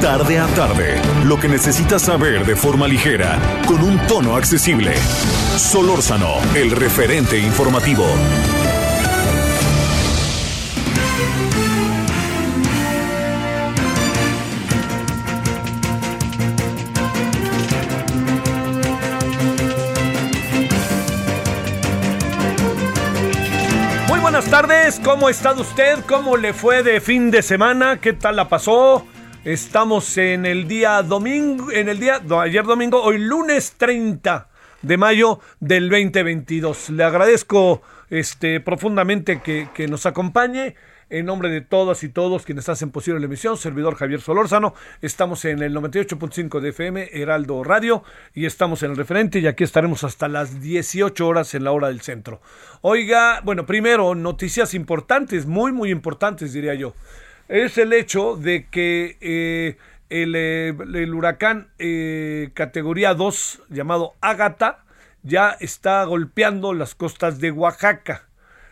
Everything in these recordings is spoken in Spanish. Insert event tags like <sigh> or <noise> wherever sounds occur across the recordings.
Tarde a tarde, lo que necesitas saber de forma ligera, con un tono accesible. Solórzano, el referente informativo. Muy buenas tardes, ¿cómo está usted? ¿Cómo le fue de fin de semana? ¿Qué tal la pasó? Estamos en el día domingo, en el día, ayer domingo, hoy lunes 30 de mayo del 2022. Le agradezco este, profundamente que, que nos acompañe. En nombre de todas y todos quienes hacen posible la emisión, servidor Javier Solórzano, estamos en el 98.5 de FM, Heraldo Radio, y estamos en el referente, y aquí estaremos hasta las 18 horas en la hora del centro. Oiga, bueno, primero, noticias importantes, muy, muy importantes, diría yo. Es el hecho de que eh, el, eh, huracán eh, categoría 2, llamado Ágata, ya está golpeando las costas de Oaxaca.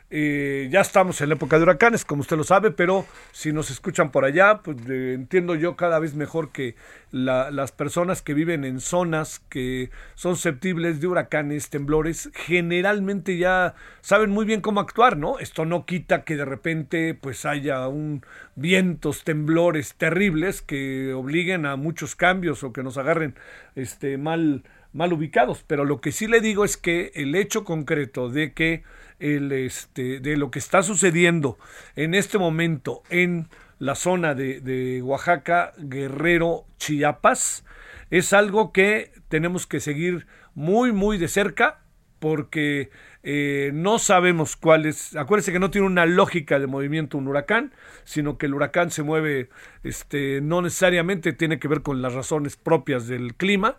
Eh, ya estamos en la época de huracanes, como usted lo sabe, pero si nos escuchan por allá, pues entiendo yo cada vez mejor que la, las personas que viven en zonas que son susceptibles de huracanes, temblores, generalmente ya saben muy bien cómo actuar, ¿no? Esto no quita que de repente pues haya un vientos, temblores terribles que obliguen a muchos cambios o que nos agarren este mal mal ubicados, pero lo que sí le digo es que el hecho concreto de que el, este, de lo que está sucediendo en este momento en la zona de, Oaxaca, Guerrero, Chiapas, es algo que tenemos que seguir muy, muy de cerca porque eh, no sabemos cuál es. Acuérdense que no tiene una lógica de movimiento un huracán, sino que el huracán se mueve, este, no necesariamente tiene que ver con las razones propias del clima,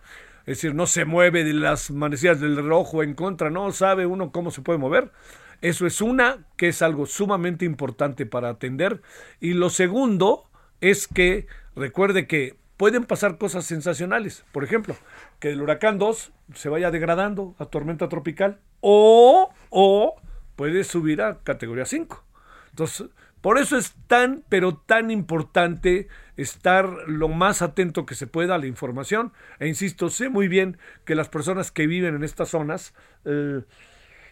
es decir, no se mueve de las manecillas del rojo en contra, no sabe uno cómo se puede mover. Eso es una, que es algo sumamente importante para atender. Y lo segundo es que recuerde que pueden pasar cosas sensacionales. Por ejemplo, que el huracán 2 se vaya degradando a tormenta tropical o, o puede subir a categoría 5. Entonces, por eso es tan, pero tan importante estar lo más atento que se pueda a la información. E insisto, sé muy bien que las personas que viven en estas zonas eh,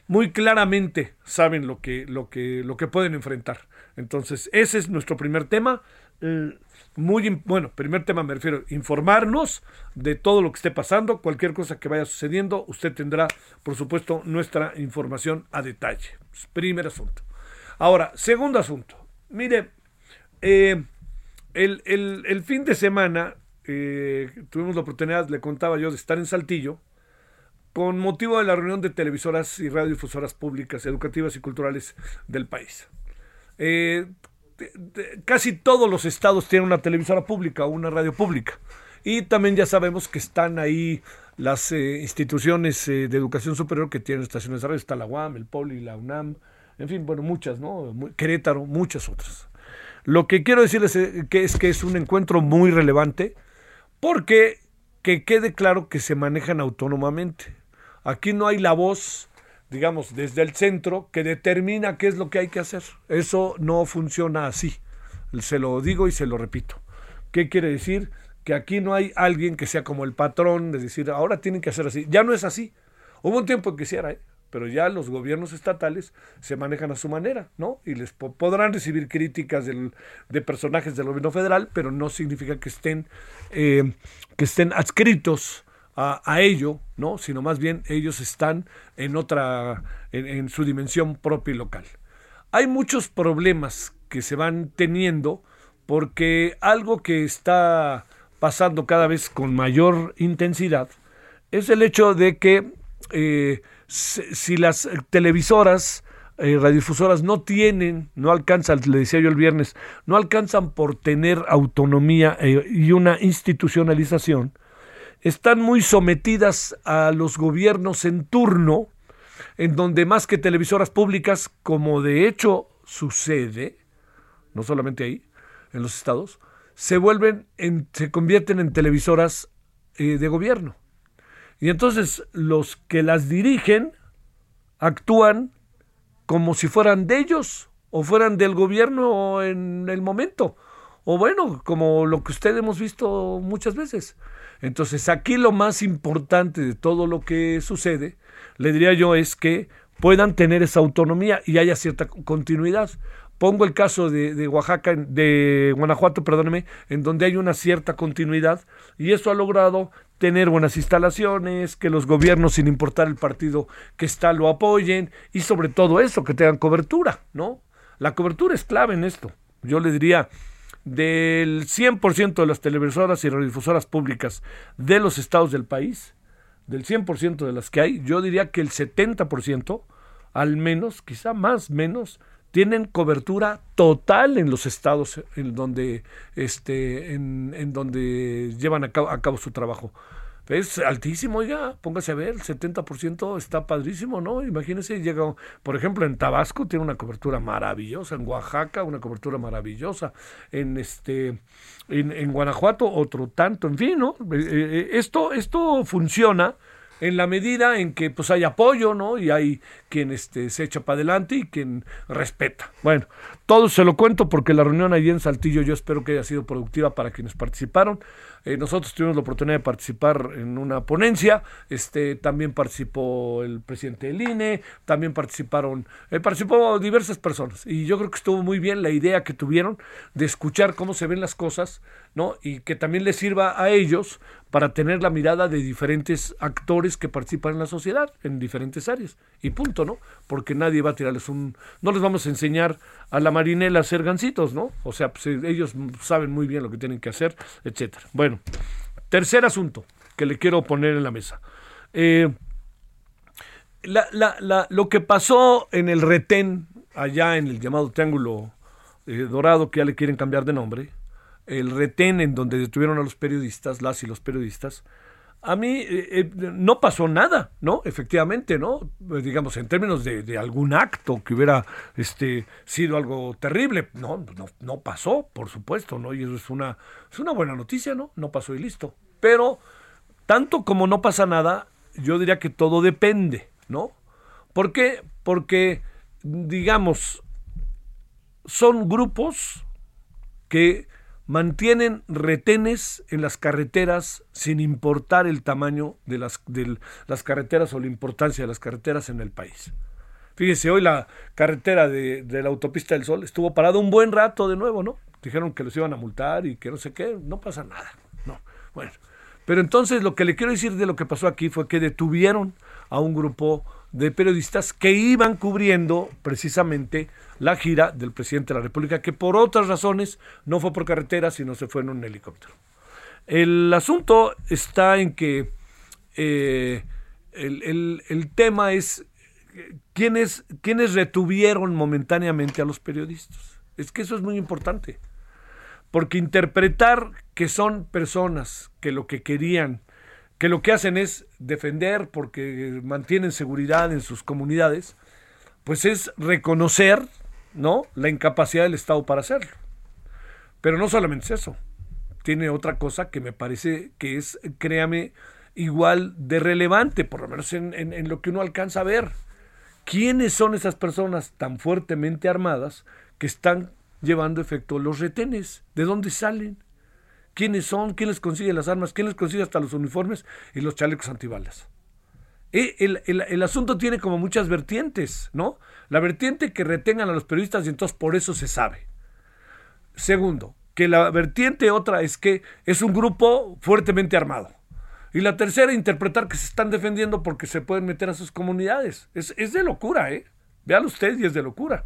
muy claramente saben lo que, lo, que, lo que pueden enfrentar. Entonces, ese es nuestro primer tema. Eh, muy bueno, primer tema me refiero, informarnos de todo lo que esté pasando, cualquier cosa que vaya sucediendo, usted tendrá, por supuesto, nuestra información a detalle. Primer asunto. Ahora, segundo asunto. Mire, eh, el, el, el, fin de semana eh, tuvimos la oportunidad, le contaba yo, de estar en Saltillo con motivo de la reunión de televisoras y radiodifusoras públicas, educativas y culturales del país. Eh, casi todos los estados tienen una televisora pública o una radio pública. Y también ya sabemos que están ahí las eh, instituciones de educación superior que tienen estaciones de radio. Está la UAM, el POLI, la UNAM, en fin, bueno, muchas, ¿no? Querétaro, muchas otras. Lo que quiero decirles que es que es un encuentro muy relevante porque que quede claro que se manejan autónomamente. Aquí no hay la voz, digamos, desde el centro que determina qué es lo que hay que hacer. Eso no funciona así. Se lo digo y se lo repito. ¿Qué quiere decir? Que aquí no hay alguien que sea como el patrón, de decir, ahora tienen que hacer así. Ya no es así. Hubo un tiempo en que sí era, ¿eh? Pero ya los gobiernos estatales se manejan a su manera, ¿no? Y les po podrán recibir críticas de personajes del gobierno federal, pero no significa que estén, eh, que estén adscritos a, ello, ¿no? Sino más bien ellos están en otra, en, en su dimensión propia y local. Hay muchos problemas que se van teniendo porque algo que está pasando cada vez con mayor intensidad es el hecho de que eh, si las televisoras eh, radiodifusoras no tienen, no alcanzan, le decía yo el viernes, no alcanzan por tener autonomía eh, y una institucionalización, están muy sometidas a los gobiernos en turno, en donde más que televisoras públicas, como de hecho sucede, no solamente ahí, en los estados, se vuelven, en, se convierten en televisoras eh, de gobierno. Y entonces los que las dirigen actúan como si fueran de ellos o fueran del gobierno en el momento. O bueno, como lo que usted hemos visto muchas veces. Entonces aquí lo más importante de todo lo que sucede, le diría yo, es que puedan tener esa autonomía y haya cierta continuidad. Pongo el caso de, Oaxaca, de Guanajuato, perdóneme, en donde hay una cierta continuidad y eso ha logrado tener buenas instalaciones, que los gobiernos, sin importar el partido que está, lo apoyen y sobre todo eso, que tengan cobertura, ¿no? La cobertura es clave en esto. Yo le diría, del 100% de las televisoras y radiodifusoras públicas de los estados del país, del 100% de las que hay, yo diría que el 70%, al menos, quizá más, menos, tienen cobertura total en los estados en donde, este, en, donde llevan a cabo, su trabajo. Es altísimo, ya, póngase a ver, el 70% está padrísimo, ¿no? Imagínese, llega, por ejemplo, en Tabasco tiene una cobertura maravillosa, en Oaxaca una cobertura maravillosa, en este, en, Guanajuato otro tanto, en fin, ¿no? Eh, eh, esto, esto funciona en la medida en que pues hay apoyo, ¿no? Y hay quien este, se echa para adelante y quien respeta. Bueno, todo se lo cuento porque la reunión allí en Saltillo yo espero que haya sido productiva para quienes participaron. Eh, nosotros tuvimos la oportunidad de participar en una ponencia, este, también participó el presidente del INE, también participaron, eh, participó diversas personas y yo creo que estuvo muy bien la idea que tuvieron de escuchar cómo se ven las cosas, ¿no? Y que también les sirva a ellos para tener la mirada de diferentes actores que participan en la sociedad, en diferentes áreas. Y punto, ¿no? Porque nadie va a tirarles un... No les vamos a enseñar a la marinela a hacer gancitos, ¿no? O sea, pues, ellos saben muy bien lo que tienen que hacer, etcétera. Bueno, tercer asunto que le quiero poner en la mesa. Eh, la, la, la, lo que pasó en el retén, allá en el llamado Triángulo eh, Dorado, que ya le quieren cambiar de nombre, el retén en donde detuvieron a los periodistas, las y los periodistas, a mí eh, eh, no pasó nada, ¿no? Efectivamente, ¿no? Pues, digamos, en términos de, algún acto que hubiera este, sido algo terrible, no, no, no pasó, por supuesto, ¿no? Y eso es una, es una buena noticia, ¿no? No pasó y listo. Pero, tanto como no pasa nada, yo diría que todo depende, ¿no? ¿Por qué? Porque, digamos, son grupos que mantienen retenes en las carreteras sin importar el tamaño de las, de las carreteras o la importancia de las carreteras en el país. Fíjese, hoy la carretera de, de, la autopista del Sol estuvo parada un buen rato de nuevo, ¿no? Dijeron que los iban a multar y que no sé qué, no pasa nada. No, bueno. Pero entonces lo que le quiero decir de lo que pasó aquí fue que detuvieron a un grupo de periodistas que iban cubriendo precisamente la gira del presidente de la República, que por otras razones no fue por carretera, sino se fue en un helicóptero. El asunto está en que eh, el, el, el, tema es quiénes, quiénes retuvieron momentáneamente a los periodistas. Es que eso es muy importante, porque interpretar que son personas que lo que querían que lo que hacen es defender porque mantienen seguridad en sus comunidades, pues es reconocer, ¿no? la incapacidad del Estado para hacerlo. Pero no solamente es eso. Tiene otra cosa que me parece que es, créame, igual de relevante, por lo menos en, lo que uno alcanza a ver. ¿Quiénes son esas personas tan fuertemente armadas que están llevando efecto los retenes? ¿De dónde salen? Quiénes son, quién les consigue las armas, quién les consigue hasta los uniformes y los chalecos antibalas. El, el, el, asunto tiene como muchas vertientes, ¿no? La vertiente que retengan a los periodistas y entonces por eso se sabe. Segundo, que la vertiente otra es que es un grupo fuertemente armado. Y la tercera, interpretar que se están defendiendo porque se pueden meter a sus comunidades. Es, es de locura, ¿eh? Véalo usted y es de locura.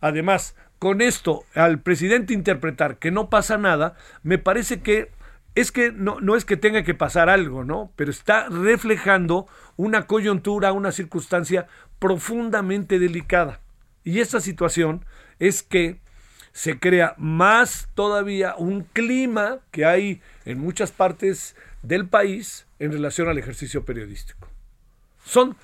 Además, con esto al presidente interpretar que no pasa nada, me parece que es que no, no es que tenga que pasar algo, ¿no? Pero está reflejando una coyuntura, una circunstancia profundamente delicada. Y esta situación es que se crea más todavía un clima que hay en muchas partes del país en relación al ejercicio periodístico. Son,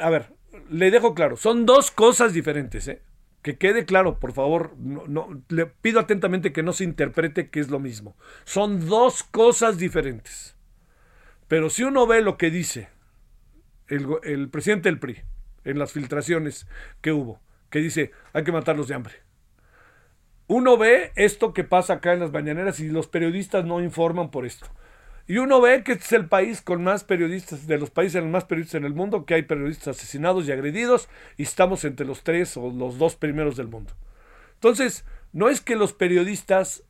a ver, le dejo claro, son dos cosas diferentes, ¿eh? Que quede claro, por favor, no, le pido atentamente que no se interprete que es lo mismo. Son dos cosas diferentes. Pero si uno ve lo que dice el, el presidente del PRI en las filtraciones que hubo, que dice hay que matarlos de hambre. Uno ve esto que pasa acá en las mañaneras y los periodistas no informan por esto. Y uno ve que este es el país con más periodistas, de los países más periodistas en el mundo, que hay periodistas asesinados y agredidos, y estamos entre los tres o los dos primeros del mundo. Entonces, no es que los periodistas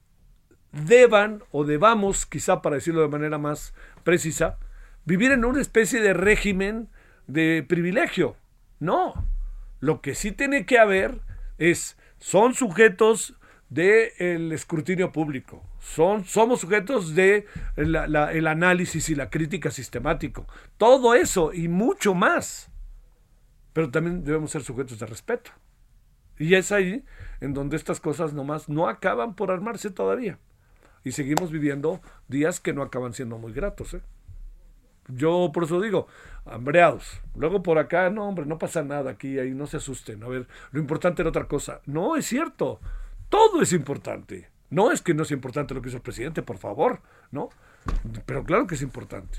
deban o debamos, quizá para decirlo de manera más precisa, vivir en una especie de régimen de privilegio. No. Lo que sí tiene que haber es, son sujetos del escrutinio público. Son, somos sujetos de el análisis y la crítica sistemático. Todo eso y mucho más. Pero también debemos ser sujetos de respeto. Y es ahí en donde estas cosas nomás no acaban por armarse todavía. Y seguimos viviendo días que no acaban siendo muy gratos. ¿eh? Yo por eso digo, hambreados. Luego por acá, no, hombre, no pasa nada aquí, ahí no se asusten. A ver, lo importante era otra cosa. No, es cierto. Todo es importante. No es que no sea importante lo que hizo el presidente, por favor, ¿no? Pero claro que es importante.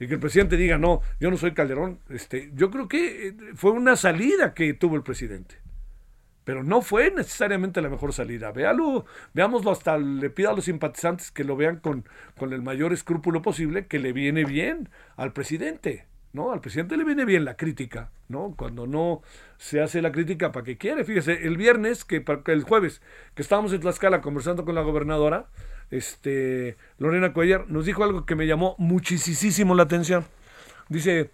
Y que el presidente diga, no, yo no soy Calderón, este, yo creo que eh, fue una salida que tuvo el presidente. Pero no fue necesariamente la mejor salida. Véalo, veámoslo hasta, le pido a los simpatizantes que lo vean con, con el mayor escrúpulo posible, que le viene bien al presidente. ¿No? Al presidente le viene bien la crítica, ¿no? Cuando no se hace la crítica, ¿para qué quiere? Fíjese, el viernes, que, el jueves, que estábamos en Tlaxcala conversando con la gobernadora, este, Lorena Cuellar, nos dijo algo que me llamó muchísimo la atención. Dice,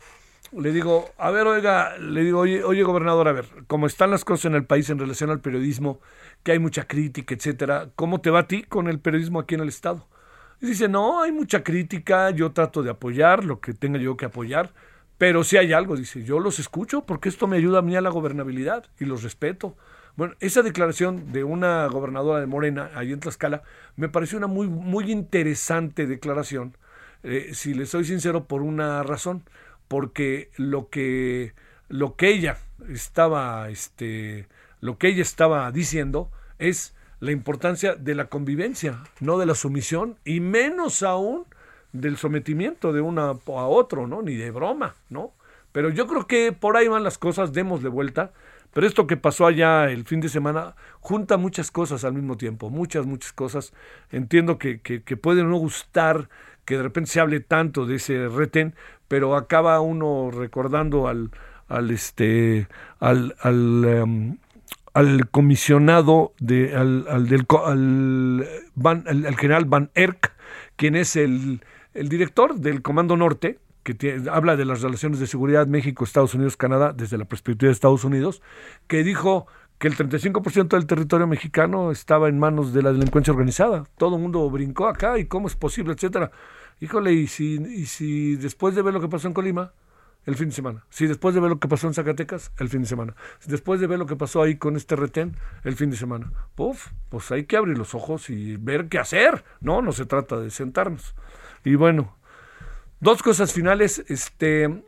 le digo, a ver, oiga, le digo, oye, oye, gobernador, a ver, cómo están las cosas en el país en relación al periodismo, que hay mucha crítica, etcétera, ¿cómo te va a ti con el periodismo aquí en el Estado? Y dice, no, hay mucha crítica, yo trato de apoyar lo que tenga yo que apoyar, pero si hay algo, dice, yo los escucho porque esto me ayuda a mí a la gobernabilidad y los respeto. Bueno, esa declaración de una gobernadora de Morena, ahí en Tlaxcala, me pareció una muy, muy interesante declaración, eh, si le soy sincero, por una razón, porque lo que, lo que ella estaba, este, lo que ella estaba diciendo es la importancia de la convivencia, no de la sumisión, y menos aún del sometimiento de una a otro, ¿no? Ni de broma, ¿no? Pero yo creo que por ahí van las cosas, démosle vuelta. Pero esto que pasó allá el fin de semana junta muchas cosas al mismo tiempo, muchas, muchas cosas. Entiendo que, que, puede no gustar que de repente se hable tanto de ese retén, pero acaba uno recordando al, al este, al, al, em, al comisionado de, al, al del, al, Van, al, general Van Erck, quien es el, el director del Comando Norte, que habla de las relaciones de seguridad México, Estados Unidos, Canadá, desde la perspectiva de Estados Unidos, que dijo que el 35% del territorio mexicano estaba en manos de la delincuencia organizada. Todo el mundo brincó acá y cómo es posible, etcétera. Híjole, y si, y si después de ver lo que pasó en Colima, el fin de semana. Si después de ver lo que pasó en Zacatecas, el fin de semana. Si después de ver lo que pasó ahí con este retén, el fin de semana. Puf, pues hay que abrir los ojos y ver qué hacer. No, no se trata de sentarnos. Y bueno, dos cosas finales. Este,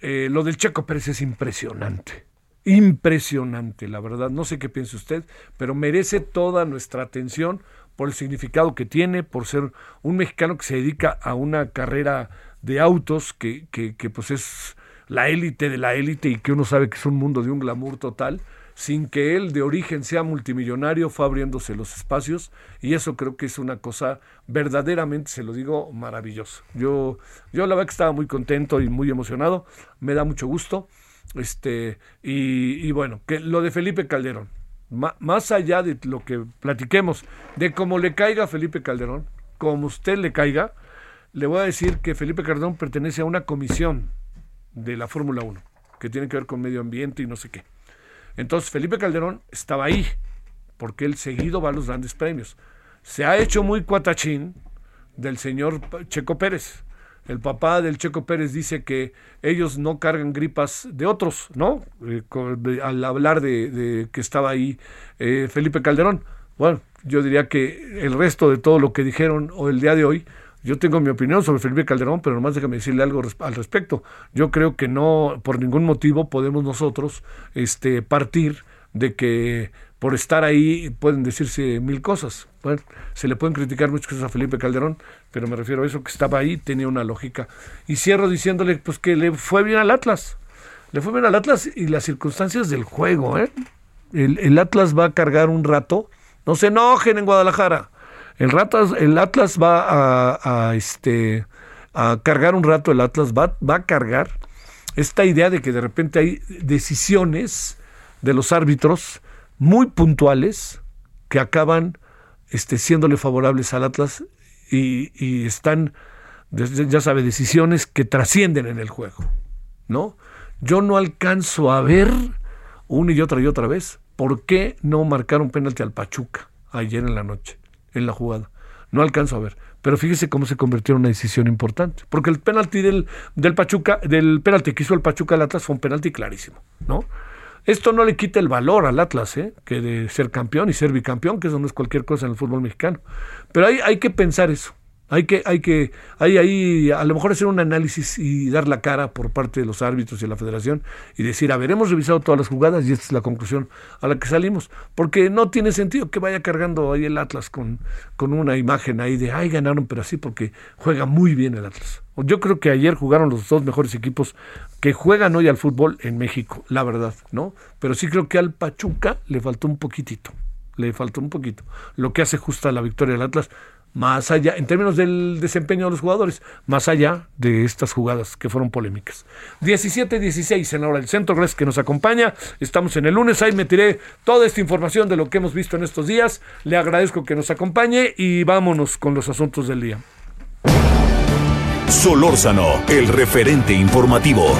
eh, lo del Checo Pérez es impresionante. Impresionante, la verdad. No sé qué piensa usted, pero merece toda nuestra atención por el significado que tiene, por ser un mexicano que se dedica a una carrera de autos que, que, que pues es la élite de la élite y que uno sabe que es un mundo de un glamour total sin que él de origen sea multimillonario, fue abriéndose los espacios y eso creo que es una cosa verdaderamente, se lo digo, maravilloso. Yo, yo la verdad que estaba muy contento y muy emocionado, me da mucho gusto. Este, y, bueno, que lo de Felipe Calderón, más allá de lo que platiquemos, de cómo le caiga a Felipe Calderón, como usted le caiga, le voy a decir que Felipe Calderón pertenece a una comisión de la Fórmula 1, que tiene que ver con medio ambiente y no sé qué. Entonces Felipe Calderón estaba ahí, porque él seguido va a los grandes premios. Se ha hecho muy cuatachín del señor Checo Pérez. el papá del Checo Pérez dice que ellos no cargan gripas de otros, ¿no? Eh, al hablar de, que estaba ahí eh, Felipe Calderón. Bueno, yo diría que el resto de todo lo que dijeron o el día de hoy, yo tengo mi opinión sobre Felipe Calderón, pero nomás déjame decirle algo al respecto. Yo creo que no, por ningún motivo podemos nosotros este, partir de que por estar ahí pueden decirse mil cosas. Bueno, se le pueden criticar muchas cosas a Felipe Calderón, pero me refiero a eso que estaba ahí, tenía una lógica. Y cierro diciéndole pues que le fue bien al Atlas. Le fue bien al Atlas y las circunstancias del juego, ¿eh? El, Atlas va a cargar un rato. No se enojen en Guadalajara. El, el Atlas va a, a, este, a cargar un rato, el Atlas va, va a cargar esta idea de que de repente hay decisiones de los árbitros muy puntuales que acaban este, siéndole favorables al Atlas y, están, ya sabe, decisiones que trascienden en el juego, ¿no? Yo no alcanzo a ver una y otra y otra vez por qué no marcaron penalti al Pachuca ayer en la noche, en la jugada. No alcanzo a ver. Pero fíjese cómo se convirtió en una decisión importante. Porque el penalti del, del Pachuca, del penalti que hizo el Pachuca al Atlas fue un penalti clarísimo, ¿no? Esto no le quita el valor al Atlas, ¿eh? que de ser campeón y ser bicampeón, que eso no es cualquier cosa en el fútbol mexicano. Pero hay, hay que pensar eso. Hay que, hay que, hay ahí, a lo mejor hacer un análisis y dar la cara por parte de los árbitros y de la federación y decir, a ver, hemos revisado todas las jugadas y esta es la conclusión a la que salimos. Porque no tiene sentido que vaya cargando ahí el Atlas con, con una imagen ahí de, ay, ganaron, pero así porque juega muy bien el Atlas. Yo creo que ayer jugaron los dos mejores equipos que juegan hoy al fútbol en México, la verdad, ¿no? Pero sí creo que al Pachuca le faltó un poquitito, le faltó un poquito. Lo que hace justa la victoria del Atlas más allá, en términos del desempeño de los jugadores, más allá de estas jugadas que fueron polémicas. 17-16 en la hora del centro, gracias que nos acompaña. Estamos en el lunes, ahí me tiré toda esta información de lo que hemos visto en estos días. Le agradezco que nos acompañe y vámonos con los asuntos del día. Solórzano, el referente informativo.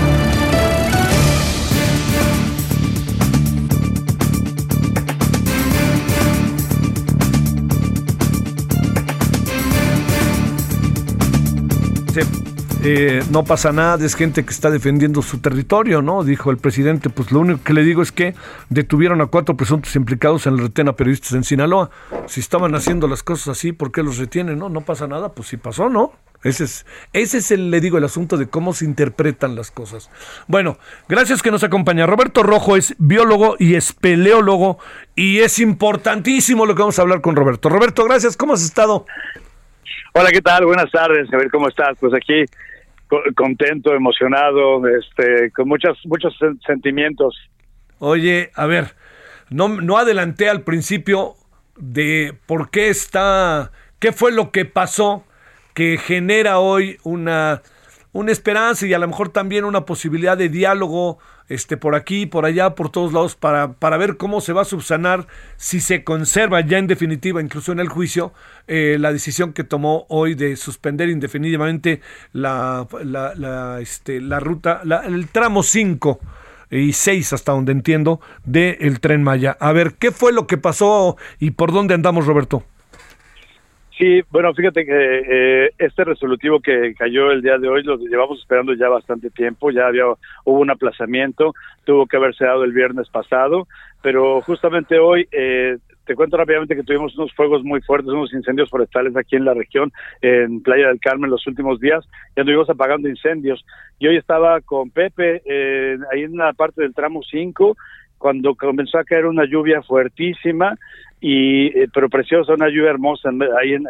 Eh, no pasa nada, es gente que está defendiendo su territorio, ¿no? Dijo el presidente, pues lo único que le digo es que detuvieron a cuatro presuntos implicados en el retén a periodistas en Sinaloa. Si estaban haciendo las cosas así, ¿por qué los retienen? No, no pasa nada, pues si pasó, ¿no? Ese es, ese es el, le digo, el asunto de cómo se interpretan las cosas. Bueno, gracias que nos acompaña. Roberto Rojo es biólogo y espeleólogo y es importantísimo lo que vamos a hablar con Roberto. Roberto, gracias. ¿Cómo has estado? Hola, ¿qué tal? Buenas tardes. A ver cómo estás. Pues aquí contento, emocionado, este, con muchos muchos sentimientos. Oye, a ver, no, no adelanté al principio de por qué está, qué fue lo que pasó que genera hoy una, una esperanza y a lo mejor también una posibilidad de diálogo este, por aquí, por allá, por todos lados, para, para ver cómo se va a subsanar, si se conserva ya en definitiva, incluso en el juicio, eh, la decisión que tomó hoy de suspender indefinidamente la, la, este, la ruta, el tramo 5 y 6 hasta donde entiendo del tren Maya. A ver, ¿qué fue lo que pasó y por dónde andamos, Roberto? Sí, bueno, fíjate que eh, este resolutivo que cayó el día de hoy lo llevamos esperando ya bastante tiempo, ya había hubo un aplazamiento, tuvo que haberse dado el viernes pasado, pero justamente hoy eh, te cuento rápidamente que tuvimos unos fuegos muy fuertes, unos incendios forestales aquí en la región, en Playa del Carmen, los últimos días, y anduvimos apagando incendios. Y hoy estaba con Pepe, eh, ahí en la parte del tramo 5, cuando comenzó a caer una lluvia fuertísima y eh, pero preciosa una lluvia hermosa ahí en,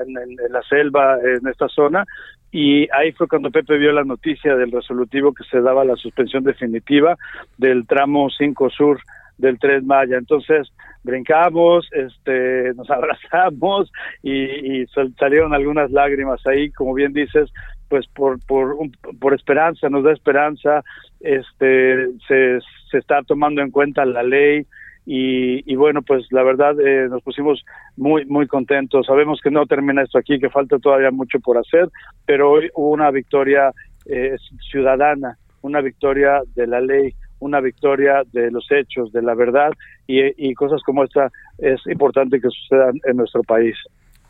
la selva en esta zona y ahí fue cuando Pepe vio la noticia del resolutivo que se daba la suspensión definitiva del tramo 5 sur del Tren Maya. Entonces brincamos este nos <laughs> abrazamos y, y salieron algunas lágrimas ahí como bien dices pues por por por esperanza nos da esperanza este se, se está tomando en cuenta la ley y, y bueno pues la verdad eh, nos pusimos muy muy contentos. Sabemos que no termina esto aquí que falta todavía mucho por hacer pero hoy hubo una victoria eh, ciudadana una victoria de la ley una victoria de los hechos de la verdad y, y cosas como esta es importante que sucedan en nuestro país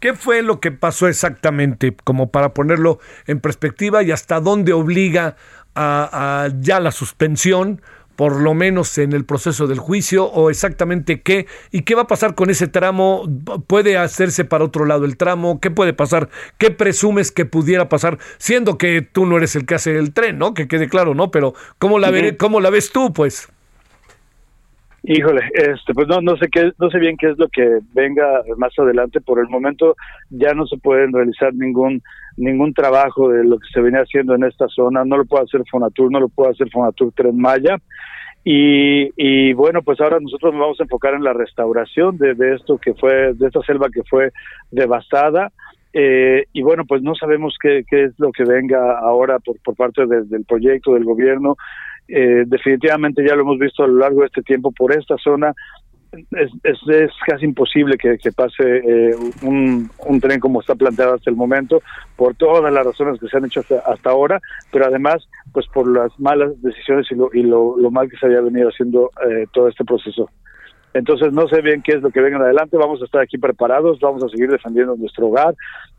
¿Qué fue lo que pasó exactamente, como para ponerlo en perspectiva y hasta dónde obliga a, ya la suspensión? por lo menos en el proceso del juicio o exactamente qué y qué va a pasar con ese tramo, puede hacerse para otro lado el tramo, qué puede pasar, qué presumes que pudiera pasar, siendo que tú no eres el que hace el tren, ¿no? Que quede claro, ¿no? Pero ¿cómo la, cómo la ves tú, pues? Híjole, este, pues no, no sé qué, no sé bien qué es lo que venga más adelante. Por el momento ya no se puede realizar ningún ningún trabajo de lo que se venía haciendo en esta zona. No lo puede hacer Fonatur, no lo puede hacer Fonatur Tren Maya. Y, y bueno, pues ahora nosotros nos vamos a enfocar en la restauración de, de esto que fue, de esta selva que fue devastada. Eh, y bueno, pues no sabemos qué, qué es lo que venga ahora por, por parte del proyecto del gobierno. Eh, definitivamente ya lo hemos visto a lo largo de este tiempo por esta zona. Es, es, casi imposible que, pase eh, un, tren como está planteado hasta el momento, por todas las razones que se han hecho hasta, ahora, pero además, pues por las malas decisiones y lo, y lo mal que se había venido haciendo eh, todo este proceso. Entonces no sé bien qué es lo que venga adelante, vamos a estar aquí preparados, vamos a seguir defendiendo nuestro hogar.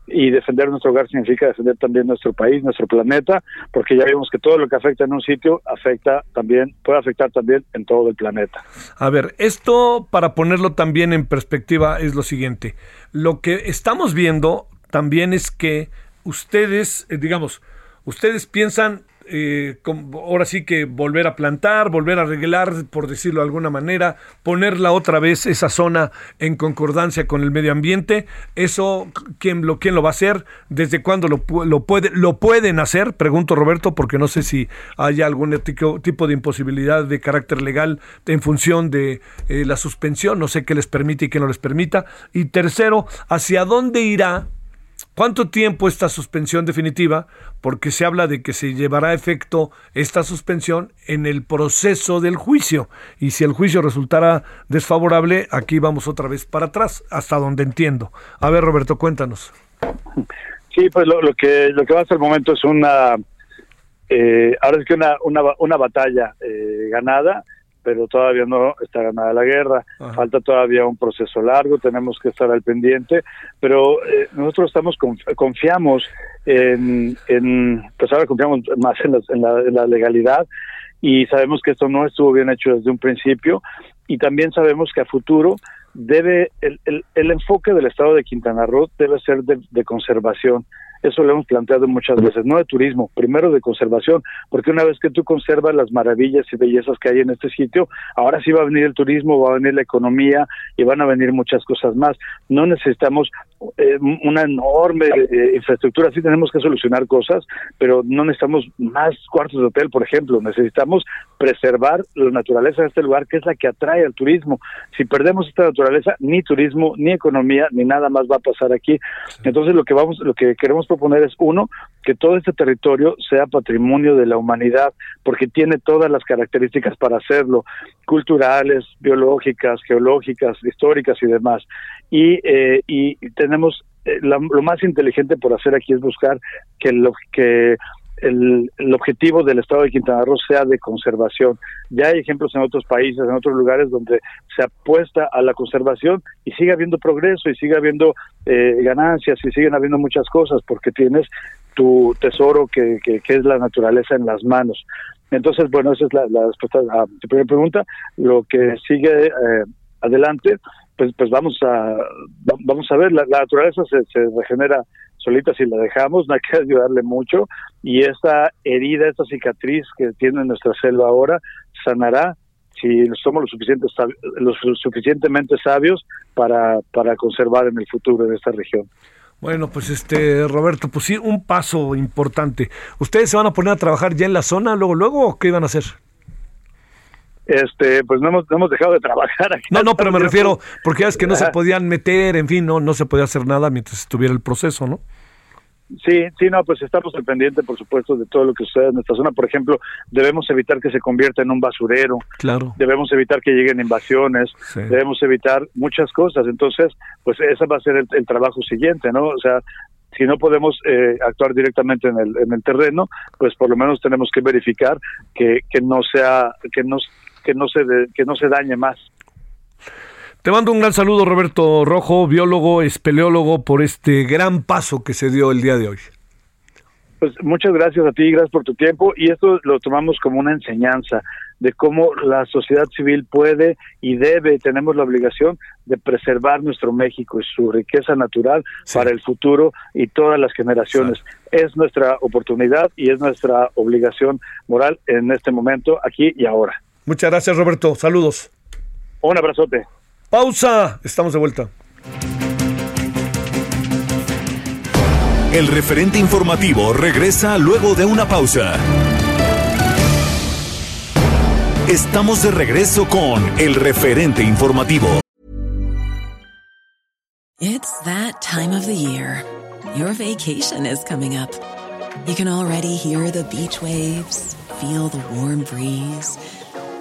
Y defender nuestro hogar significa defender también nuestro país, nuestro planeta, porque ya vimos que todo lo que afecta en un sitio afecta también, puede afectar también en todo el planeta. A ver, esto para ponerlo también en perspectiva es lo siguiente, lo que estamos viendo también es que ustedes, eh, digamos, ustedes piensan eh, ahora sí que volver a plantar, volver a arreglar, por decirlo de alguna manera, ponerla otra vez esa zona en concordancia con el medio ambiente. Eso, ¿quién lo, quién lo va a hacer? ¿Desde cuándo lo, lo, puede, lo pueden hacer? Pregunto Roberto, porque no sé si hay algún tipo de imposibilidad de carácter legal en función de eh, la suspensión, no sé qué les permite y qué no les permita. Y tercero, ¿hacia dónde irá ¿Cuánto tiempo esta suspensión definitiva? Porque se habla de que se llevará a efecto esta suspensión en el proceso del juicio. Y si el juicio resultara desfavorable, aquí vamos otra vez para atrás, hasta donde entiendo. A ver, Roberto, cuéntanos. Sí, pues lo, que lo que va hasta el momento es una eh, ahora es que una una, una batalla eh, ganada pero todavía no está ganada la guerra. Falta todavía un proceso largo, tenemos que estar al pendiente, pero eh, nosotros estamos confiamos en, en, pues ahora confiamos más en la, en, la, legalidad y sabemos que esto no estuvo bien hecho desde un principio y también sabemos que a futuro debe el, el, el enfoque del estado de Quintana Roo debe ser de conservación eso lo hemos planteado muchas veces, no de turismo, primero de conservación, porque una vez que tú conservas las maravillas y bellezas que hay en este sitio, ahora sí va a venir el turismo, va a venir la economía y van a venir muchas cosas más. No necesitamos eh, una enorme eh, infraestructura, sí tenemos que solucionar cosas, pero no necesitamos más cuartos de hotel, por ejemplo, necesitamos preservar la naturaleza de este lugar, que es la que atrae al turismo. Si perdemos esta naturaleza, ni turismo, ni economía, ni nada más va a pasar aquí. Entonces lo que vamos, lo que queremos proponer es uno, que todo este territorio sea patrimonio de la humanidad, porque tiene todas las características para hacerlo, culturales, biológicas, geológicas, históricas y demás. Y, eh, y tenemos eh, lo más inteligente por hacer aquí es buscar que lo que el, el, objetivo del Estado de Quintana Roo sea de conservación. Ya hay ejemplos en otros países, en otros lugares donde se apuesta a la conservación y sigue habiendo progreso y sigue habiendo eh, ganancias y siguen habiendo muchas cosas porque tienes tu tesoro que, que, es la naturaleza en las manos. Entonces, bueno, esa es la, respuesta a tu primera pregunta. Lo que sigue eh, adelante, pues, pues vamos a vamos a ver, la, naturaleza se, se regenera solita si la dejamos, <laughs> no hay que ayudarle mucho y esta herida, esta cicatriz que tiene nuestra selva ahora sanará si somos lo, suficiente, lo suficientemente sabios para, para conservar en el futuro en esta región. Bueno, pues este Roberto, pues sí, un paso importante. ¿Ustedes se van a poner a trabajar ya en la zona luego, luego o qué iban a hacer? Este, pues no hemos, hemos dejado de trabajar aquí. No, no, pero me refiero, porque es que no se podían meter, en fin, no, no se podía hacer nada mientras estuviera el proceso, ¿no? Sí, sí, no, pues estamos al pendiente, por supuesto, de todo lo que sucede en nuestra zona. Por ejemplo, debemos evitar que se convierta en un basurero. Claro. Debemos evitar que lleguen invasiones. Debemos evitar muchas cosas. Entonces, pues ese va a ser el, trabajo siguiente, ¿no? O sea, si no podemos eh, actuar directamente en el, en el terreno, pues por lo menos tenemos que verificar que, que no sea, que no, que no se, que no se dañe más. Te mando un gran saludo, Roberto Rojo, biólogo, espeleólogo, por este gran paso que se dio el día de hoy. Pues muchas gracias a ti, gracias por tu tiempo y esto lo tomamos como una enseñanza de cómo la sociedad civil puede y debe, tenemos la obligación de preservar nuestro México y su riqueza natural para el futuro y todas las generaciones. Es nuestra oportunidad y es nuestra obligación moral en este momento, aquí y ahora. Muchas gracias, Roberto. Saludos. Un abrazote. Pausa. Estamos de vuelta. El referente informativo regresa luego de una pausa. Estamos de regreso con el referente informativo. It's that time of the year. Your vacation is coming up. You can already hear the beach waves, feel the warm breeze,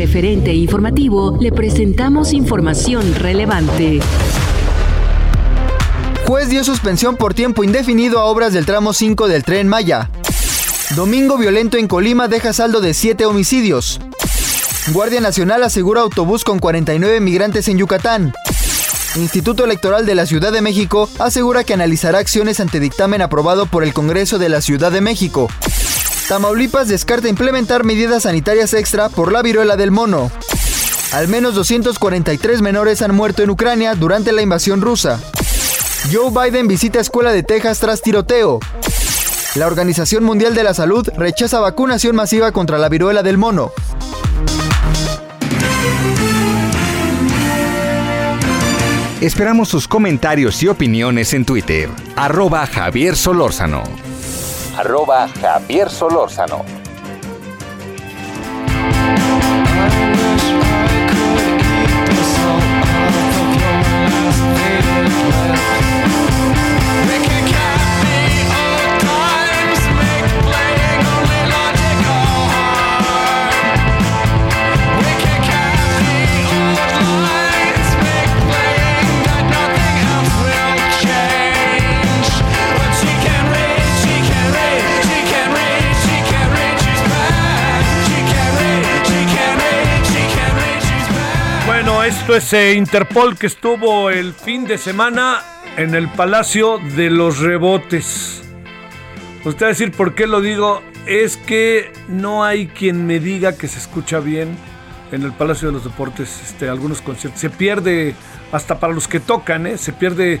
referente informativo le presentamos información relevante. Juez dio suspensión por tiempo indefinido a obras del tramo 5 del tren Maya. Domingo violento en Colima deja saldo de 7 homicidios. Guardia Nacional asegura autobús con 49 migrantes en Yucatán. Instituto Electoral de la Ciudad de México asegura que analizará acciones ante dictamen aprobado por el Congreso de la Ciudad de México. Tamaulipas descarta implementar medidas sanitarias extra por la viruela del mono. Al menos 243 menores han muerto en Ucrania durante la invasión rusa. Joe Biden visita escuela de Texas tras tiroteo. La Organización Mundial de la Salud rechaza vacunación masiva contra la viruela del mono. Esperamos sus comentarios y opiniones en Twitter. Arroba Javier Solórzano. Arroba Javier Solórzano. Esto es eh, Interpol que estuvo el fin de semana en el Palacio de los Rebotes. Usted va a decir por qué lo digo. Es que no hay quien me diga que se escucha bien en el Palacio de los Deportes este, algunos conciertos. Se pierde, hasta para los que tocan, ¿eh? se pierde eh,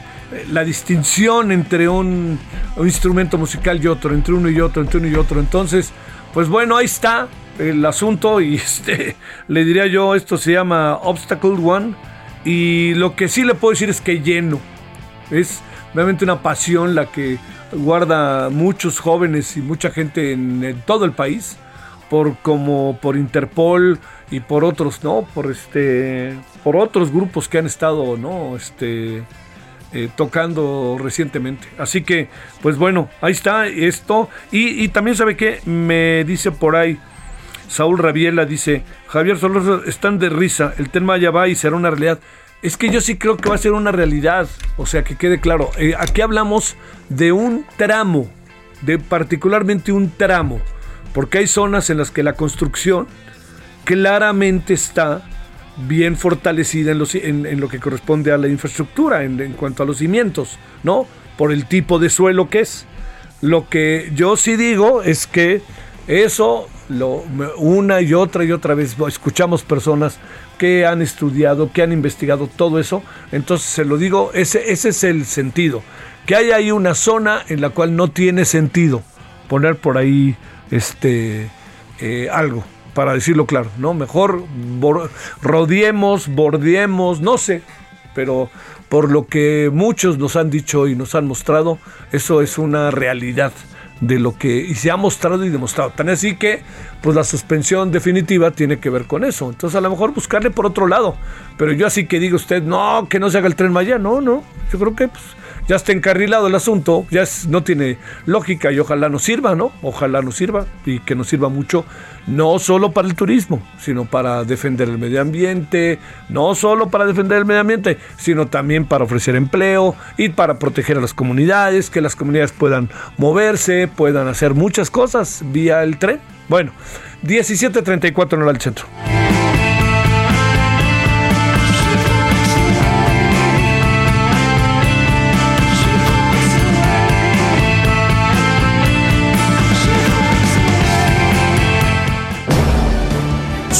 la distinción entre un, un instrumento musical y otro, entre uno y otro, entre uno y otro. Entonces, pues bueno, ahí está el asunto y <laughs> este le diría yo esto se llama Obstacle One. Y lo que sí le puedo decir es que lleno. Es realmente una pasión la que guarda muchos jóvenes y mucha gente en, todo el país por como por Interpol y por otros no por este por otros grupos que han estado no este eh, tocando recientemente. Así que, pues bueno, ahí está esto. Y, y también sabe que me dice por ahí Saúl Rabiela, dice, Javier Solórzano, están de risa, el tema ya va y será una realidad. Es que yo sí creo que va a ser una realidad, o sea, que quede claro. Eh, aquí hablamos de un tramo, de particularmente un tramo, porque hay zonas en las que la construcción claramente está bien fortalecida en, en, lo que corresponde a la infraestructura, en, cuanto a los cimientos, ¿no? Por el tipo de suelo que es. Lo que yo sí digo es que eso, lo, una y otra y otra vez, escuchamos personas que han estudiado, que han investigado todo eso, entonces se lo digo, ese, ese es el sentido. Que hay ahí una zona en la cual no tiene sentido poner por ahí este, eh, algo para decirlo claro, ¿no? Mejor bor rodeemos, bordeemos, no sé, pero por lo que muchos nos han dicho y nos han mostrado, eso es una realidad de lo que y se ha mostrado y demostrado. Tan así que pues la suspensión definitiva tiene que ver con eso. Entonces a lo mejor buscarle por otro lado. Pero yo así que diga usted, no, que no se haga el tren Maya, no, no. Yo creo que pues, ya está encarrilado el asunto, ya no tiene lógica y ojalá nos sirva, ¿no? Ojalá nos sirva y que nos sirva mucho, no solo para el turismo, sino para defender el medio ambiente, no solo para defender el medio ambiente, sino también para ofrecer empleo y para proteger a las comunidades, que las comunidades puedan moverse, puedan hacer muchas cosas vía el tren. Bueno, 17.34 en hora del centro.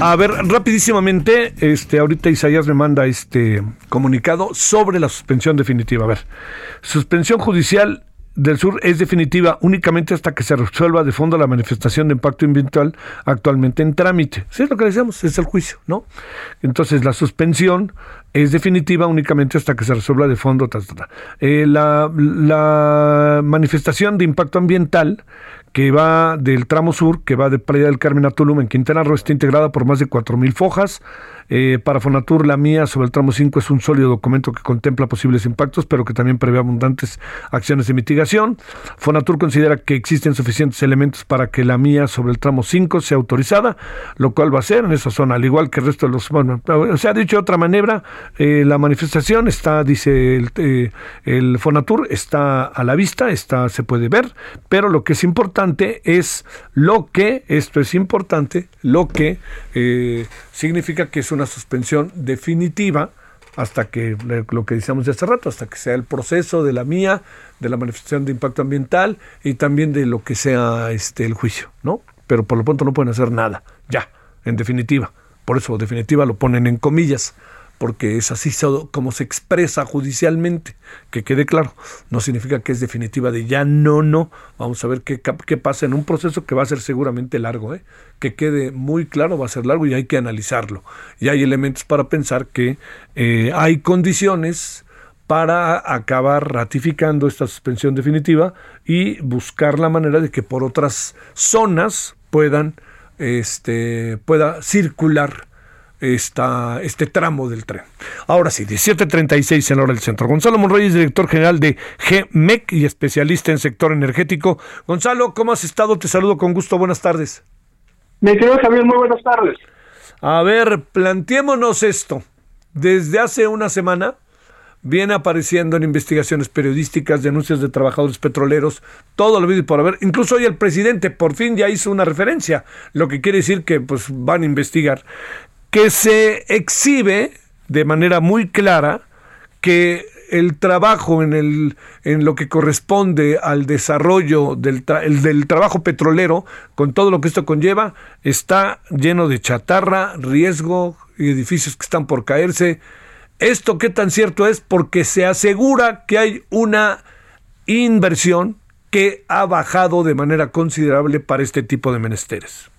A ver, rapidísimamente, este, ahorita Isaías me manda este comunicado sobre la suspensión definitiva. A ver, suspensión judicial del Sur es definitiva únicamente hasta que se resuelva de fondo la manifestación de impacto ambiental actualmente en trámite. Sí, es lo que decíamos, es el juicio, ¿no? Entonces, la suspensión es definitiva únicamente hasta que se resuelva de fondo. Eh, la, manifestación de impacto ambiental que va del tramo sur, que va de Playa del Carmen a Tulum en Quintana Roo, está integrada por más de 4.000 fojas. Eh, para Fonatur, la mía sobre el tramo 5 es un sólido documento que contempla posibles impactos, pero que también prevé abundantes acciones de mitigación. Fonatur considera que existen suficientes elementos para que la mía sobre el tramo 5 sea autorizada, lo cual va a ser en esa zona, al igual que el resto de los... Bueno, se ha dicho de otra manera, eh, la manifestación está, dice el, eh, el Fonatur, está a la vista, está, se puede ver, pero lo que es importante es lo que, esto es importante, lo que significa que es una suspensión definitiva hasta que lo que decíamos de hace rato, hasta que sea el proceso de la mía, de la manifestación de impacto ambiental y también de lo que sea este el juicio, ¿no? Pero por lo pronto no pueden hacer nada, ya, en definitiva. Por eso definitiva lo ponen en comillas, porque es así como se expresa judicialmente, que quede claro, no significa que es definitiva de ya no, no, vamos a ver qué, qué pasa en un proceso que va a ser seguramente largo, ¿eh? que quede muy claro, va a ser largo y hay que analizarlo. Y hay elementos para pensar que eh, hay condiciones para acabar ratificando esta suspensión definitiva y buscar la manera de que por otras zonas puedan este pueda circular esta, este tramo del tren. Ahora sí, 17.36 en hora del centro. Gonzalo Monroy es director general de GMEC y especialista en sector energético. Gonzalo, ¿cómo has estado? Te saludo con gusto. Buenas tardes. Me quedo Javier, muy buenas tardes. A ver, planteémonos esto. Desde hace una semana viene apareciendo en investigaciones periodísticas, denuncias de trabajadores petroleros, todo lo visto por haber. Incluso hoy el presidente por fin ya hizo una referencia, lo que quiere decir que pues van a investigar que se exhibe de manera muy clara que el trabajo en, el, en lo que corresponde al desarrollo del, del trabajo petrolero, con todo lo que esto conlleva, está lleno de chatarra, riesgo y edificios que están por caerse. ¿Esto qué tan cierto es? Porque se asegura que hay una inversión que ha bajado de manera considerable para este tipo de menesteres.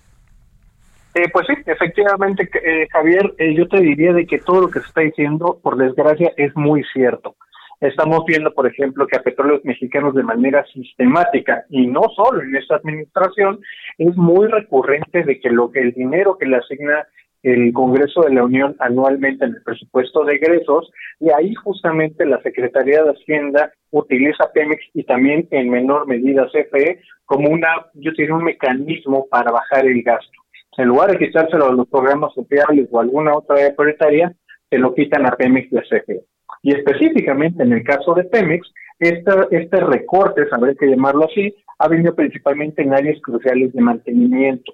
Eh, pues sí, efectivamente, eh, Javier, eh, yo te diría de que todo lo que se está diciendo, por desgracia, es muy cierto. Estamos viendo, por ejemplo, que a petróleos mexicanos de manera sistemática, y no solo en esta administración, es muy recurrente de que lo que el dinero que le asigna el Congreso de la Unión anualmente en el presupuesto de egresos, y ahí justamente la Secretaría de Hacienda utiliza Pemex y también en menor medida CFE como una, yo diría, un mecanismo para bajar el gasto en lugar de quitárselo a los programas sociales o alguna otra área prioritaria, se lo quitan a Pemex y a CFE. Y específicamente en el caso de Pemex, este, este recorte, habría que llamarlo así, ha venido principalmente en áreas cruciales de mantenimiento.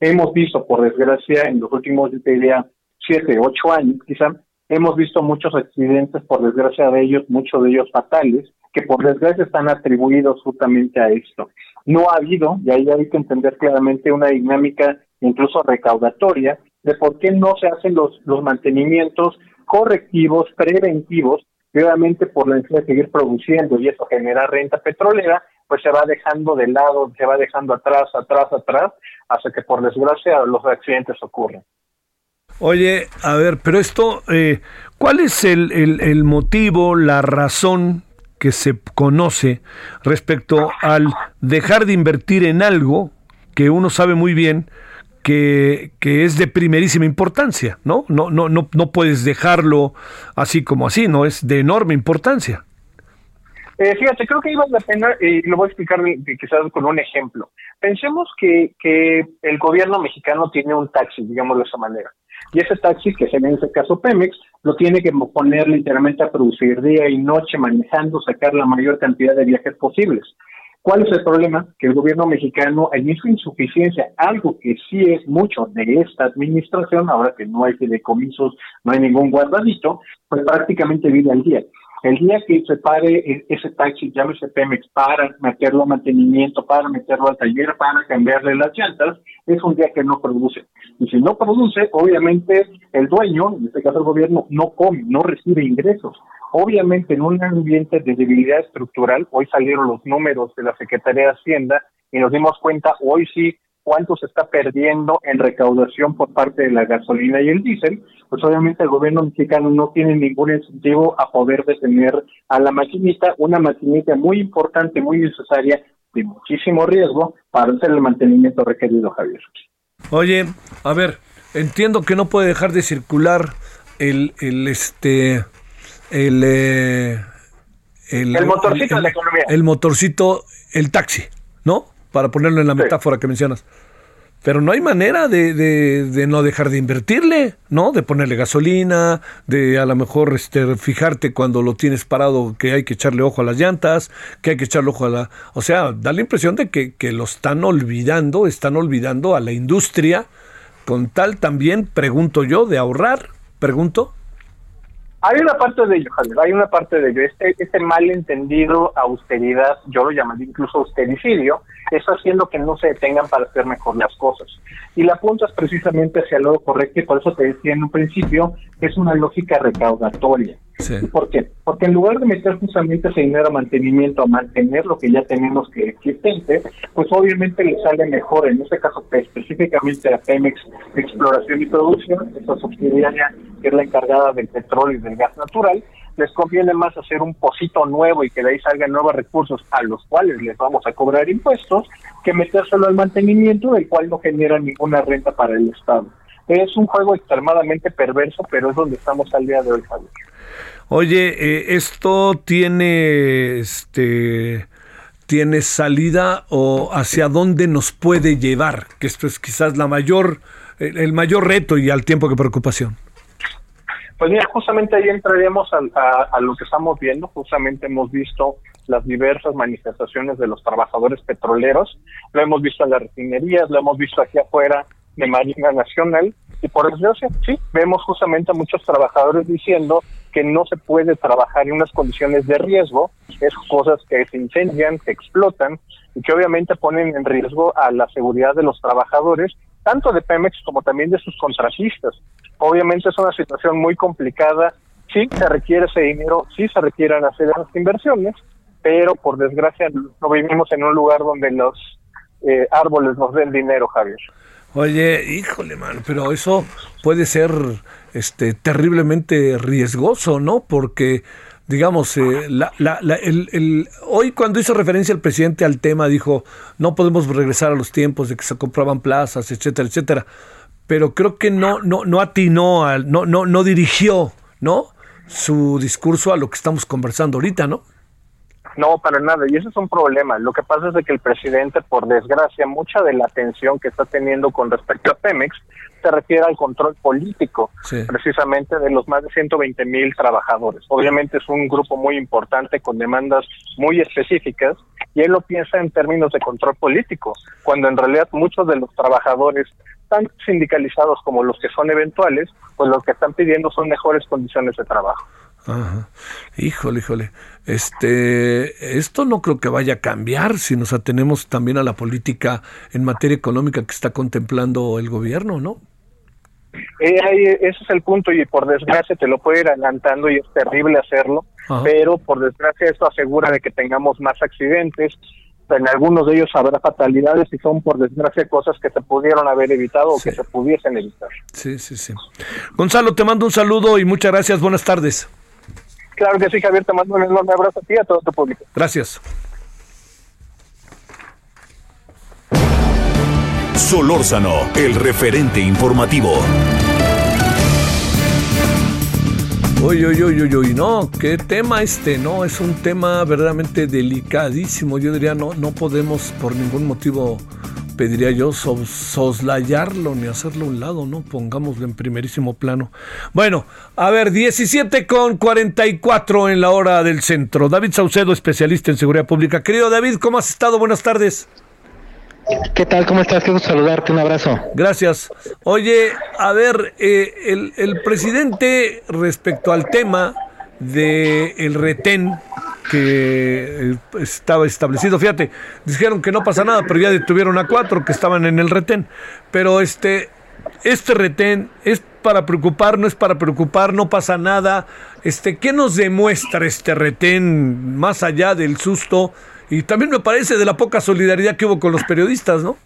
Hemos visto, por desgracia, en los últimos, yo diría, siete, ocho años quizá, hemos visto muchos accidentes, por desgracia de ellos, muchos de ellos fatales, que por desgracia están atribuidos justamente a esto. No ha habido, y ahí hay que entender claramente una dinámica incluso recaudatoria, de por qué no se hacen los, los mantenimientos correctivos, preventivos, obviamente por la necesidad de seguir produciendo y eso genera renta petrolera, pues se va dejando de lado, se va dejando atrás, atrás, atrás, hasta que por desgracia los accidentes ocurren. Oye, a ver, pero esto, eh, ¿cuál es el, el, motivo, la razón que se conoce respecto al dejar de invertir en algo que uno sabe muy bien que, que, es de primerísima importancia, ¿no? No, no, no, no puedes dejarlo así como así, ¿no? Es de enorme importancia. Eh, fíjate, creo que iba la pena, y lo voy a explicar quizás con un ejemplo. Pensemos que, que el gobierno mexicano tiene un taxi, digamos de esa manera. Y ese taxi, que sería en este caso Pemex, lo tiene que poner literalmente a producir día y noche, manejando, sacar la mayor cantidad de viajes posibles. ¿Cuál es el problema? Que el gobierno mexicano, en su insuficiencia, algo que sí es mucho de esta administración, ahora que no hay fideicomisos, no hay ningún guardadito, pues prácticamente vive al día. El día que se pare e-, ese taxi, llámese Pemex, para meterlo a mantenimiento, para meterlo al taller, para cambiarle las llantas, es un día que no produce. Y si no produce, obviamente el dueño, en este caso el gobierno, no come, no recibe ingresos. Obviamente en un ambiente de debilidad estructural, hoy salieron los números de la Secretaría de Hacienda y nos dimos cuenta, hoy sí, cuánto se está perdiendo en recaudación por parte de la gasolina y el diésel, pues obviamente el gobierno mexicano no tiene ningún incentivo a poder detener a la maquinita, una maquinita muy importante, muy necesaria, de muchísimo riesgo para hacer el mantenimiento requerido, Javier. Oye, a ver, entiendo que no puede dejar de circular el, el este, el, eh, el, el, motorcito de la economía. El motorcito, el taxi, ¿no? para ponerlo en la metáfora que mencionas. Pero no hay manera de, de, no dejar de invertirle, ¿no? De ponerle gasolina, de a lo mejor este, fijarte cuando lo tienes parado que hay que echarle ojo a las llantas, que hay que echarle ojo a la... O sea, da la impresión de que, que lo están olvidando, están olvidando a la industria, con tal también, pregunto yo, de ahorrar, pregunto. Hay una parte de ello, Javier, hay una parte de ello. Este, este malentendido austeridad, yo lo llamaría incluso austericidio, está haciendo que no se detengan para hacer mejor las cosas. Y la punta es precisamente hacia lo correcto y por eso te decía en un principio que es una lógica recaudatoria. ¿Por qué? Porque en lugar de meter justamente ese dinero a mantenimiento, a mantener lo que ya tenemos que existente, pues obviamente le sale mejor, en este caso específicamente a Pemex Exploración y Producción, esa subsidiaria que es la encargada del petróleo y del gas natural, les conviene más hacer un pocito nuevo y que de ahí salgan nuevos recursos a los cuales les vamos a cobrar impuestos que metérselo al mantenimiento del cual no genera ninguna renta para el Estado. Es un juego extremadamente perverso, pero es donde estamos al día de hoy, Javier. Oye, eh, esto tiene este tiene salida o hacia dónde nos puede llevar, que esto es quizás la mayor el mayor reto y al tiempo que preocupación. Pues mira, justamente ahí entraremos a, lo que estamos viendo. Justamente hemos visto las diversas manifestaciones de los trabajadores petroleros. Lo hemos visto en las refinerías, lo hemos visto aquí afuera de Marina Nacional. Y por desgracia, sí, vemos justamente a muchos trabajadores diciendo que no se puede trabajar en unas condiciones de riesgo, es cosas que se incendian, que explotan y que obviamente ponen en riesgo a la seguridad de los trabajadores, tanto de Pemex como también de sus contratistas. Obviamente es una situación muy complicada, sí se requiere ese dinero, sí se requieren hacer esas inversiones, pero por desgracia no vivimos en un lugar donde los eh, árboles nos den dinero, Javier. Oye, híjole, man, pero eso puede ser este terriblemente riesgoso, ¿no? Porque digamos, eh, la, la, el, el, hoy cuando hizo referencia el presidente al tema dijo, no podemos regresar a los tiempos de que se compraban plazas, etcétera, etcétera pero creo que no, no, no atinó, al, no, no, no dirigió, ¿no? Su discurso a lo que estamos conversando ahorita, ¿no? No, para nada, y ese es un problema. Lo que pasa es de que el presidente, por desgracia, mucha de la atención que está teniendo con respecto a Pemex se refiere al control político, precisamente de los más de 120 mil trabajadores. Obviamente es un grupo muy importante con demandas muy específicas y él lo piensa en términos de control político, cuando en realidad muchos de los trabajadores tanto sindicalizados como los que son eventuales, pues lo que están pidiendo son mejores condiciones de trabajo. Ajá. Híjole, híjole. Este, esto no creo que vaya a cambiar si nos atenemos también a la política en materia económica que está contemplando el gobierno, ¿no? Eh, ese es el punto y por desgracia te lo puede ir adelantando y es terrible hacerlo, pero por desgracia esto asegura de que tengamos más accidentes, en algunos de ellos habrá fatalidades y son por desgracia cosas que se pudieron haber evitado o que se pudiesen evitar. Sí, sí, sí. Gonzalo, te mando un saludo y muchas gracias. Buenas tardes. Claro que sí, Javier, te mando un enorme abrazo a ti y a todo tu público. Gracias. Solórzano, el referente informativo. Uy, uy, uy, uy, uy, no, qué tema este, no, es un tema verdaderamente delicadísimo. Yo diría, no, no podemos por ningún motivo, pediría yo, soslayarlo ni hacerlo a un lado, ¿no? Pongámoslo en primerísimo plano. Bueno, a ver, 17 con 44 en la hora del centro. David Saucedo, especialista en seguridad pública. Querido David, ¿cómo has estado? Buenas tardes. ¿Qué tal? ¿Cómo estás? Quiero saludarte. Un abrazo. Gracias. Oye, a ver, eh, el, el, presidente respecto al tema de el retén que eh, estaba establecido, fíjate, dijeron que no pasa nada, pero ya detuvieron a cuatro que estaban en el retén. Pero este, este retén es para preocupar, no es para preocupar, no pasa nada. Este, ¿qué nos demuestra este retén más allá del susto? Y también me parece de la poca solidaridad que hubo con los periodistas, ¿no?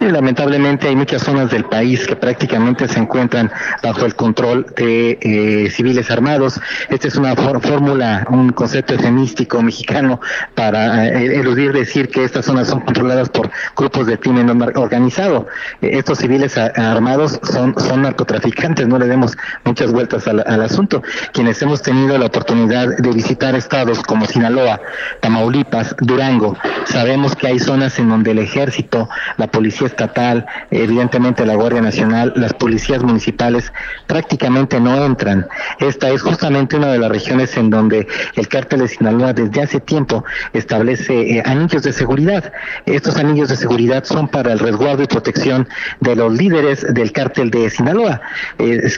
Lamentablemente hay muchas zonas del país que prácticamente se encuentran bajo el control de eh, civiles armados. Esta es una fórmula, un concepto efemístico mexicano para eh, eludir decir que estas zonas son controladas por grupos de crimen organizado. Eh, estos civiles armados son, son narcotraficantes, no le demos muchas vueltas al, al asunto. Quienes hemos tenido la oportunidad de visitar estados como Sinaloa, Tamaulipas, Durango, sabemos que hay zonas en donde el ejército, la policía estatal, evidentemente la Guardia Nacional, las policías municipales prácticamente no entran. Esta es justamente una de las regiones en donde el cártel de Sinaloa desde hace tiempo establece eh, anillos de seguridad. Estos anillos de seguridad son para el resguardo y protección de los líderes del cártel de Sinaloa.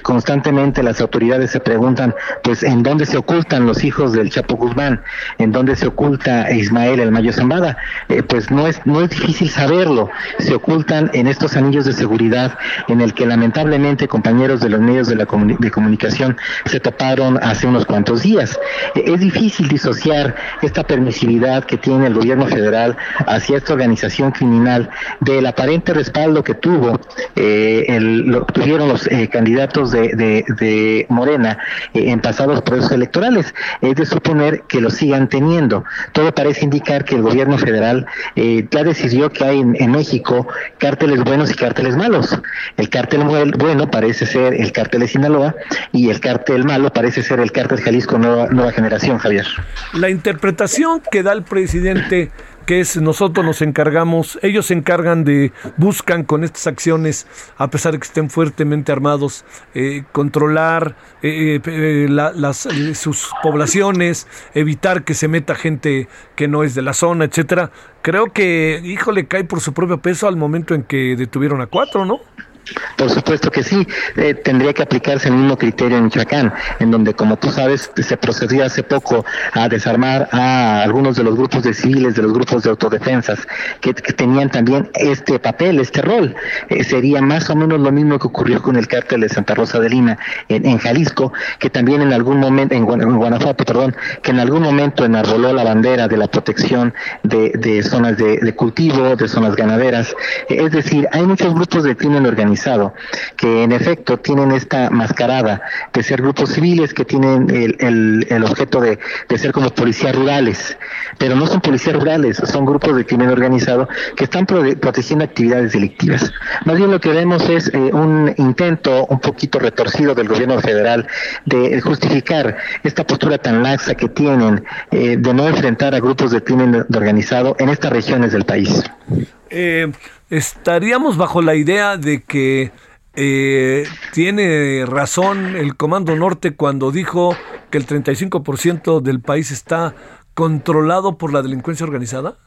constantemente las autoridades se preguntan, pues, ¿en dónde se ocultan los hijos del Chapo Guzmán? ¿En dónde se oculta Ismael el Mayo Zambada? Eh, pues no es, no es difícil saberlo. Se ocultan en estos anillos de seguridad en el que lamentablemente compañeros de los medios de, la de comunicación se toparon hace unos cuantos días. Es difícil disociar esta permisividad que tiene el gobierno federal hacia esta organización criminal del aparente respaldo que tuvo eh, el, lo, tuvieron los eh, candidatos de, de, Morena eh, en pasados procesos electorales. Es de suponer que lo sigan teniendo. Todo parece indicar que el gobierno federal eh, ya decidió que hay en México cárteles buenos y cárteles malos. El cártel bueno parece ser el cártel de Sinaloa y el cártel malo parece ser el cártel Jalisco Nueva, Generación, Javier. La interpretación que da el presidente que es nosotros nos encargamos, ellos se encargan de, buscan con estas acciones, a pesar de que estén fuertemente armados, eh, controlar eh, eh, la, las, sus poblaciones, evitar que se meta gente que no es de la zona, etcétera. Creo que, híjole, cae por su propio peso al momento en que detuvieron a cuatro, ¿no? Por supuesto que sí, eh, tendría que aplicarse el mismo criterio en Michoacán, en donde, como tú sabes, se procedió hace poco a desarmar a algunos de los grupos de civiles, de los grupos de autodefensas, que, tenían también este papel, este rol. Eh, sería más o menos lo mismo que ocurrió con el cártel de Santa Rosa de Lima en, Jalisco, que también en algún momento, en, Guanajuato, perdón, que en algún momento enarboló la bandera de la protección de, zonas de, cultivo, de zonas ganaderas. Es decir, hay muchos grupos de crimen organizado que en efecto tienen esta mascarada de ser grupos civiles que tienen el, el, el objeto de, de, ser como policías rurales, pero no son policías rurales, son grupos de crimen organizado que están pro protegiendo actividades delictivas. Más bien lo que vemos es eh, un intento un poquito retorcido del gobierno federal de justificar esta postura tan laxa que tienen eh, de no enfrentar a grupos de crimen organizado en estas regiones del país. Eh, estaríamos bajo la idea de que eh, tiene razón el Comando Norte cuando dijo que el 35% del país está controlado por la delincuencia organizada?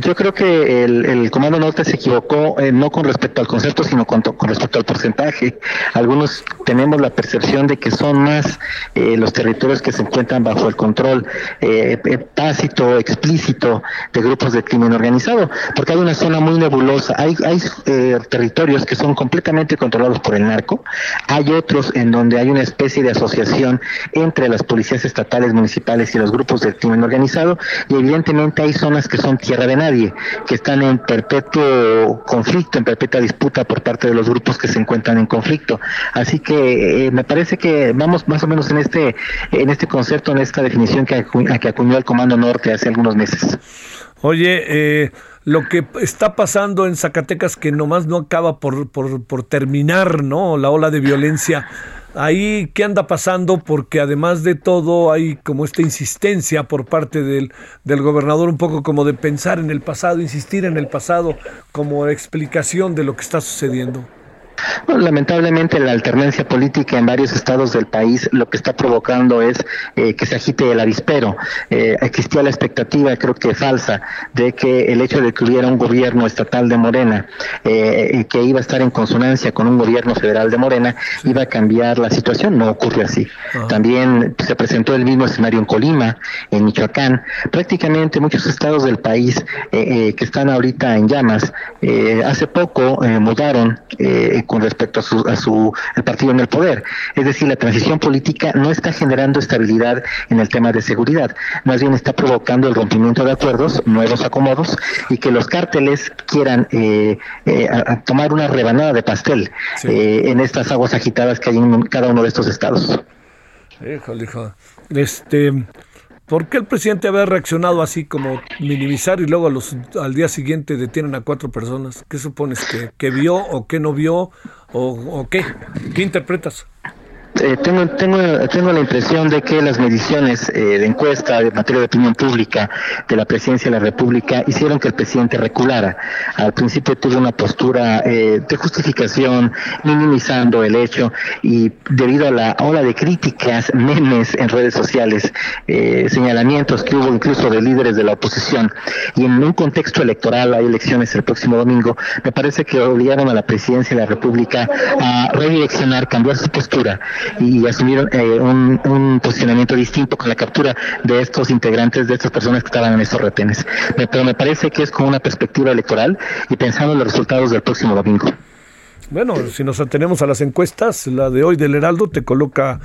Yo creo que el, el, Comando Norte se equivocó eh, no con respecto al concepto, sino con, respecto al porcentaje. Algunos tenemos la percepción de que son más eh, los territorios que se encuentran bajo el control eh, tácito, explícito de grupos de crimen organizado, porque hay una zona muy nebulosa. Hay, hay eh, territorios que son completamente controlados por el narco, hay otros en donde hay una especie de asociación entre las policías estatales, municipales y los grupos de crimen organizado, y evidentemente hay zonas que son tierra de nadie, que están en perpetuo conflicto, en perpetua disputa por parte de los grupos que se encuentran en conflicto. Así que eh, me parece que vamos más o menos en este en este concepto, en esta definición que, que acuñó el Comando Norte hace algunos meses. Oye, eh, lo que está pasando en Zacatecas que nomás no acaba por, por, por terminar, ¿no? La ola de violencia ahí qué anda pasando, porque además de todo hay como esta insistencia por parte del, del gobernador, un poco como de pensar en el pasado, insistir en el pasado como explicación de lo que está sucediendo lamentablemente la alternancia política en varios estados del país lo que está provocando es eh, que se agite el avispero. Eh, existía la expectativa, creo que falsa, de que el hecho de que hubiera un gobierno estatal de Morena eh, que iba a estar en consonancia con un gobierno federal de Morena iba a cambiar la situación. No ocurre así. También se presentó el mismo escenario en Colima, en Michoacán. Prácticamente muchos estados del país que están ahorita en llamas, hace poco mudaron con respecto a su, a su el partido en el poder. Es decir, la transición política no está generando estabilidad en el tema de seguridad, más bien está provocando el rompimiento de acuerdos, nuevos acomodos y que los cárteles quieran eh, eh, tomar una rebanada de pastel eh, en estas aguas agitadas que hay en cada uno de estos estados. Híjole, hijo. Este, ¿Por qué el presidente había reaccionado así como minimizar y luego los, al día siguiente detienen a cuatro personas? ¿Qué supones? ¿Que, que vio o que no vio o, o qué? ¿Qué interpretas? Eh, tengo, tengo, tengo la impresión de que las mediciones eh, de encuesta de materia de opinión pública de la presidencia de la República hicieron que el presidente reculara. Al principio tuvo una postura eh, de justificación, minimizando el hecho y debido a la ola de críticas, memes en redes sociales, señalamientos que hubo incluso de líderes de la oposición y en un contexto electoral, hay elecciones el próximo domingo, me parece que obligaron a la presidencia de la República a redireccionar, cambiar su postura y asumieron eh, un, posicionamiento distinto con la captura de estos integrantes, de estas personas que estaban en estos retenes. Pero me parece que es con una perspectiva electoral y pensando en los resultados del próximo domingo. Bueno, si nos atenemos a las encuestas, la de hoy del Heraldo te coloca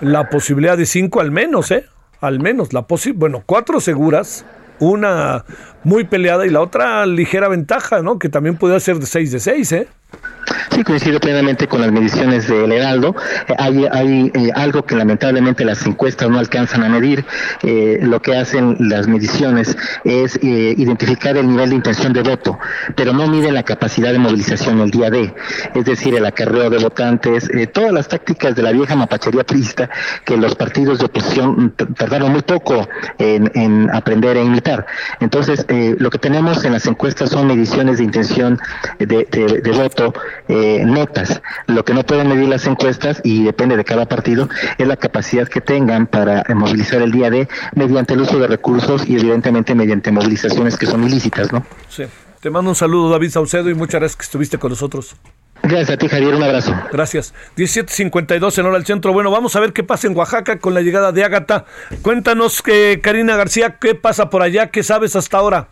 la posibilidad de cinco al menos, ¿eh? Al menos, la posi bueno, cuatro seguras, una muy peleada y la otra ligera ventaja, ¿no? Que también puede ser de seis de seis, ¿eh? Sí, coincido plenamente con las mediciones del Heraldo. Eh, hay, hay eh, algo que lamentablemente las encuestas no alcanzan a medir. Eh, lo que hacen las mediciones es identificar el nivel de intención de voto, pero no miden la capacidad de movilización el día de, es decir, el acarreo de votantes, todas las tácticas de la vieja mapachería prista que los partidos de oposición tardaron muy poco en, aprender a imitar. Entonces, lo que tenemos en las encuestas son mediciones de intención de, de voto eh, netas. Lo que no pueden medir las encuestas, y depende de cada partido, es la capacidad que tengan para eh, movilizar el día de mediante el uso de recursos y evidentemente mediante movilizaciones que son ilícitas, ¿no? Sí. Te mando un saludo, David Saucedo, y muchas gracias que estuviste con nosotros. Gracias a ti, Javier. Un abrazo. Gracias. 17.52 en hora al centro. Bueno, vamos a ver qué pasa en Oaxaca con la llegada de Ágata. Cuéntanos, eh, Karina García, qué pasa por allá, qué sabes hasta ahora.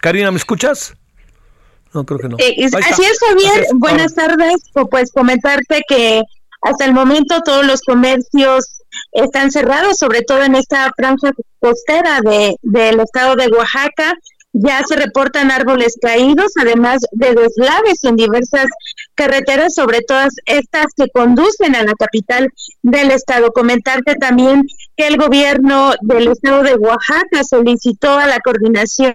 Karina, ¿me escuchas? No, creo que no. Eh, así es, Javier. Buenas tardes. Pues comentarte que hasta el momento todos los comercios están cerrados, sobre todo en esta franja costera de, del estado de Oaxaca. Ya se reportan árboles caídos, además de deslaves en diversas carreteras, sobre todas estas que conducen a la capital del estado. Comentarte también que el gobierno del estado de Oaxaca solicitó a la coordinación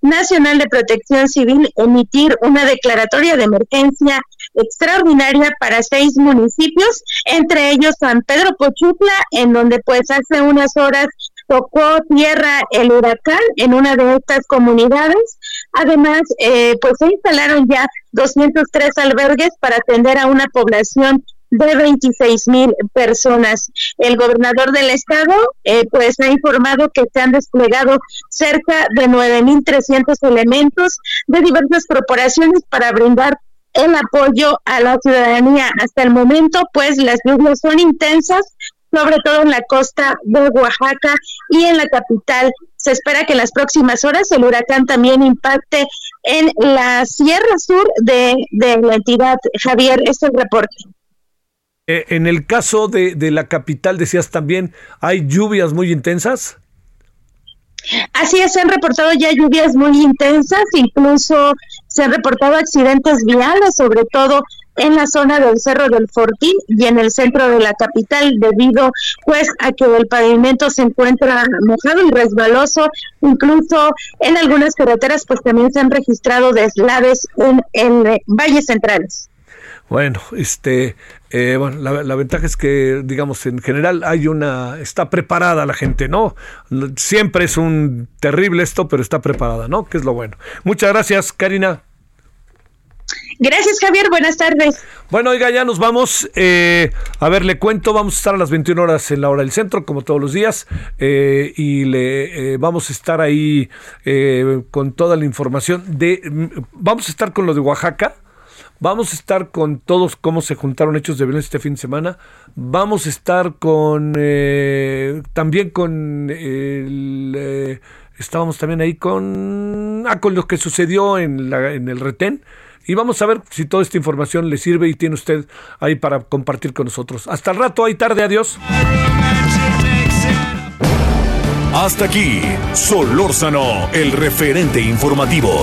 Nacional de Protección Civil emitir una declaratoria de emergencia extraordinaria para seis municipios, entre ellos San Pedro Pochutla, en donde pues hace unas horas tocó tierra el huracán en una de estas comunidades. Además, eh, pues se instalaron ya 203 albergues para atender a una población de 26 mil personas. El gobernador del estado, eh, pues, ha informado que se han desplegado cerca de 9.300 elementos de diversas corporaciones para brindar el apoyo a la ciudadanía. Hasta el momento, pues, las lluvias son intensas, sobre todo en la costa de Oaxaca y en la capital. Se espera que en las próximas horas el huracán también impacte en la Sierra Sur de, de la entidad. Javier, es el reporte. Eh, en el caso de, de, la capital, decías también, ¿hay lluvias muy intensas? Así es, se han reportado ya lluvias muy intensas, incluso se han reportado accidentes viales, sobre todo en la zona del Cerro del Fortín y en el centro de la capital debido pues a que el pavimento se encuentra mojado y resbaloso, incluso en algunas carreteras pues también se han registrado deslaves en, en valles centrales. Bueno, este, eh, bueno, la, ventaja es que, digamos, en general hay una, está preparada la gente, ¿no? Siempre es un terrible esto, pero está preparada, ¿no? Que es lo bueno. Muchas gracias, Karina. Gracias, Javier. Buenas tardes. Bueno, oiga, ya nos vamos. Eh, a ver, le cuento, vamos a estar a las 21 horas en la hora del centro, como todos los días, eh, y le vamos a estar ahí con toda la información de, vamos a estar con lo de Oaxaca Vamos a estar con todos cómo se juntaron hechos de violencia este fin de semana. Vamos a estar con eh, también con eh, estábamos también ahí con ah, con lo que sucedió en, la, en el retén y vamos a ver si toda esta información le sirve y tiene usted ahí para compartir con nosotros. Hasta el rato, ahí tarde, adiós. Hasta aquí, Solórzano, el referente informativo.